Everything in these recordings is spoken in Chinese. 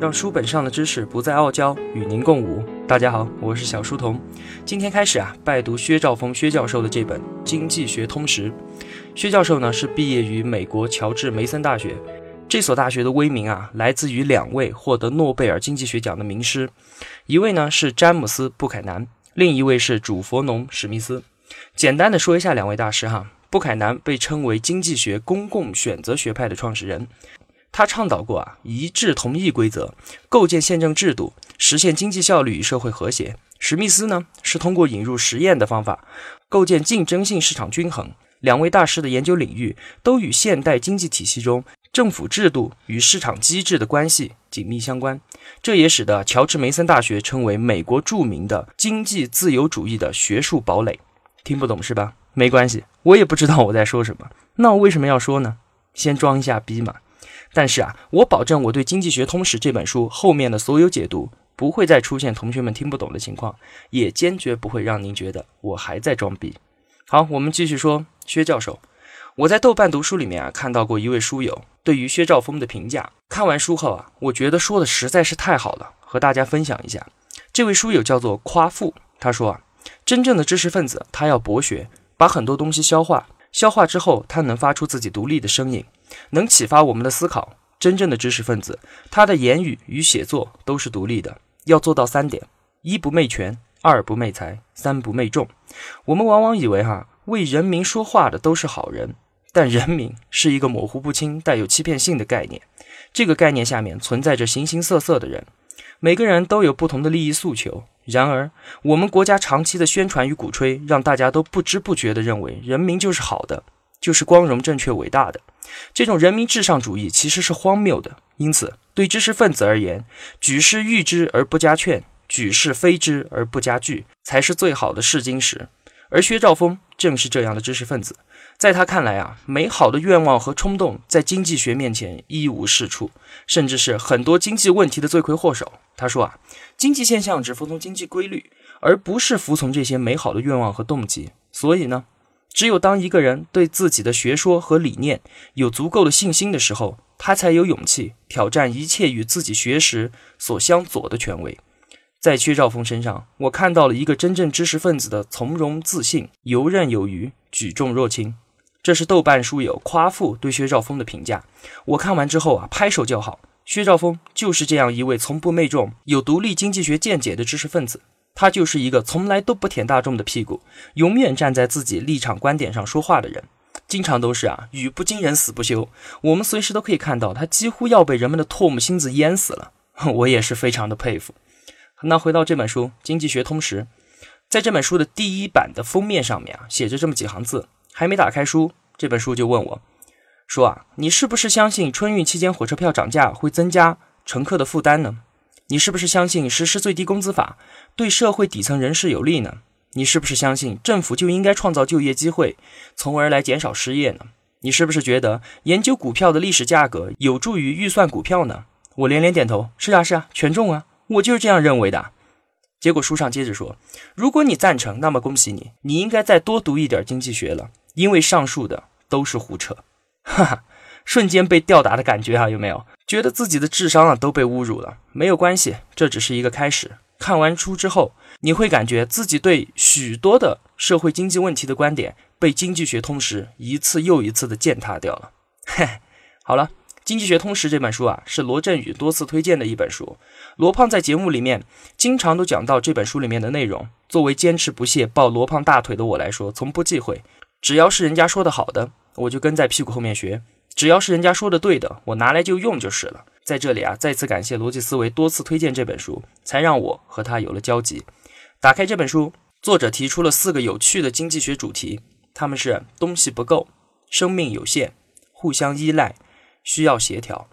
让书本上的知识不再傲娇，与您共舞。大家好，我是小书童。今天开始啊，拜读薛兆丰薛教授的这本《经济学通识》。薛教授呢是毕业于美国乔治梅森大学，这所大学的威名啊，来自于两位获得诺贝尔经济学奖的名师，一位呢是詹姆斯布凯南，另一位是主佛农史密斯。简单的说一下两位大师哈。布凯南被称为经济学公共选择学派的创始人，他倡导过啊一致同意规则，构建宪政制度，实现经济效率与社会和谐。史密斯呢是通过引入实验的方法，构建竞争性市场均衡。两位大师的研究领域都与现代经济体系中政府制度与市场机制的关系紧密相关，这也使得乔治梅森大学称为美国著名的经济自由主义的学术堡垒。听不懂是吧？没关系，我也不知道我在说什么。那我为什么要说呢？先装一下逼嘛。但是啊，我保证我对《经济学通史》这本书后面的所有解读不会再出现同学们听不懂的情况，也坚决不会让您觉得我还在装逼。好，我们继续说薛教授。我在豆瓣读书里面啊看到过一位书友对于薛兆丰的评价，看完书后啊，我觉得说的实在是太好了，和大家分享一下。这位书友叫做夸父，他说啊，真正的知识分子他要博学。把很多东西消化，消化之后，他能发出自己独立的声音，能启发我们的思考。真正的知识分子，他的言语与写作都是独立的。要做到三点：一不媚权，二不媚财，三不媚众。我们往往以为哈为人民说话的都是好人，但人民是一个模糊不清、带有欺骗性的概念。这个概念下面存在着形形色色的人。每个人都有不同的利益诉求，然而我们国家长期的宣传与鼓吹，让大家都不知不觉地认为人民就是好的，就是光荣、正确、伟大的。这种人民至上主义其实是荒谬的。因此，对知识分子而言，举世誉之而不加劝，举世非之而不加惧，才是最好的试金石。而薛兆丰正是这样的知识分子。在他看来啊，美好的愿望和冲动在经济学面前一无是处，甚至是很多经济问题的罪魁祸首。他说啊，经济现象只服从经济规律，而不是服从这些美好的愿望和动机。所以呢，只有当一个人对自己的学说和理念有足够的信心的时候，他才有勇气挑战一切与自己学识所相左的权威。在薛兆丰身上，我看到了一个真正知识分子的从容自信、游刃有余、举重若轻。这是豆瓣书友夸父对薛兆丰的评价。我看完之后啊，拍手叫好。薛兆丰就是这样一位从不媚众、有独立经济学见解的知识分子。他就是一个从来都不舔大众的屁股，永远站在自己立场观点上说话的人。经常都是啊，语不惊人死不休。我们随时都可以看到他几乎要被人们的唾沫星子淹死了。我也是非常的佩服。那回到这本书《经济学通识》，在这本书的第一版的封面上面啊，写着这么几行字。还没打开书，这本书就问我，说啊，你是不是相信春运期间火车票涨价会增加乘客的负担呢？你是不是相信实施最低工资法对社会底层人士有利呢？你是不是相信政府就应该创造就业机会，从而来减少失业呢？你是不是觉得研究股票的历史价格有助于预算股票呢？我连连点头，是啊是啊，权重啊，我就是这样认为的。结果书上接着说，如果你赞成，那么恭喜你，你应该再多读一点经济学了。因为上述的都是胡扯，哈哈，瞬间被吊打的感觉啊，有没有？觉得自己的智商啊都被侮辱了？没有关系，这只是一个开始。看完书之后，你会感觉自己对许多的社会经济问题的观点被经济学通识一次又一次的践踏掉了。嘿，好了，经济学通识这本书啊，是罗振宇多次推荐的一本书。罗胖在节目里面经常都讲到这本书里面的内容。作为坚持不懈抱罗胖大腿的我来说，从不忌讳。只要是人家说的好的，我就跟在屁股后面学；只要是人家说的对的，我拿来就用就是了。在这里啊，再次感谢罗辑思维多次推荐这本书，才让我和他有了交集。打开这本书，作者提出了四个有趣的经济学主题，他们是：东西不够，生命有限，互相依赖，需要协调。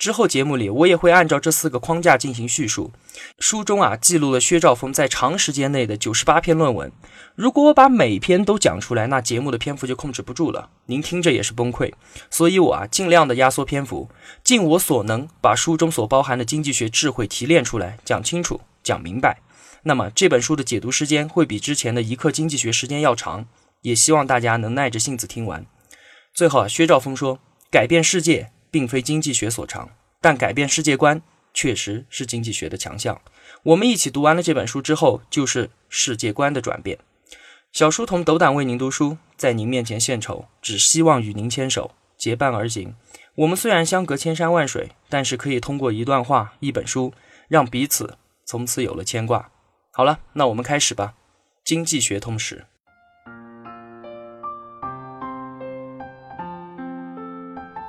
之后节目里，我也会按照这四个框架进行叙述。书中啊，记录了薛兆丰在长时间内的九十八篇论文。如果我把每篇都讲出来，那节目的篇幅就控制不住了，您听着也是崩溃。所以我啊，尽量的压缩篇幅，尽我所能把书中所包含的经济学智慧提炼出来，讲清楚、讲明白。那么这本书的解读时间会比之前的一课经济学时间要长，也希望大家能耐着性子听完。最后啊，薛兆丰说：“改变世界。”并非经济学所长，但改变世界观确实是经济学的强项。我们一起读完了这本书之后，就是世界观的转变。小书童斗胆为您读书，在您面前献丑，只希望与您牵手，结伴而行。我们虽然相隔千山万水，但是可以通过一段话、一本书，让彼此从此有了牵挂。好了，那我们开始吧。经济学通识。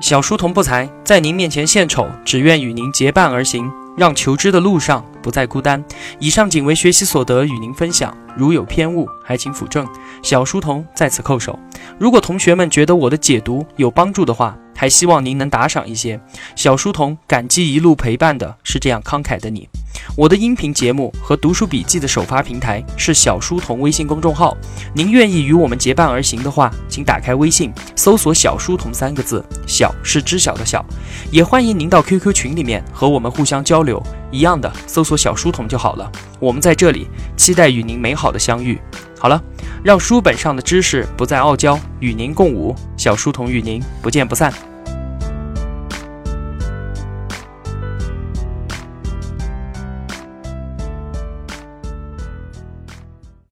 小书童不才，在您面前献丑，只愿与您结伴而行，让求知的路上不再孤单。以上仅为学习所得，与您分享。如有偏误，还请斧正。小书童在此叩首。如果同学们觉得我的解读有帮助的话，还希望您能打赏一些。小书童感激一路陪伴的是这样慷慨的你。我的音频节目和读书笔记的首发平台是小书童微信公众号。您愿意与我们结伴而行的话，请打开微信，搜索“小书童”三个字，小是知晓的小。也欢迎您到 QQ 群里面和我们互相交流，一样的搜索“小书童”就好了。我们在这里期待与您美好的相遇。好了，让书本上的知识不再傲娇，与您共舞。小书童与您不见不散。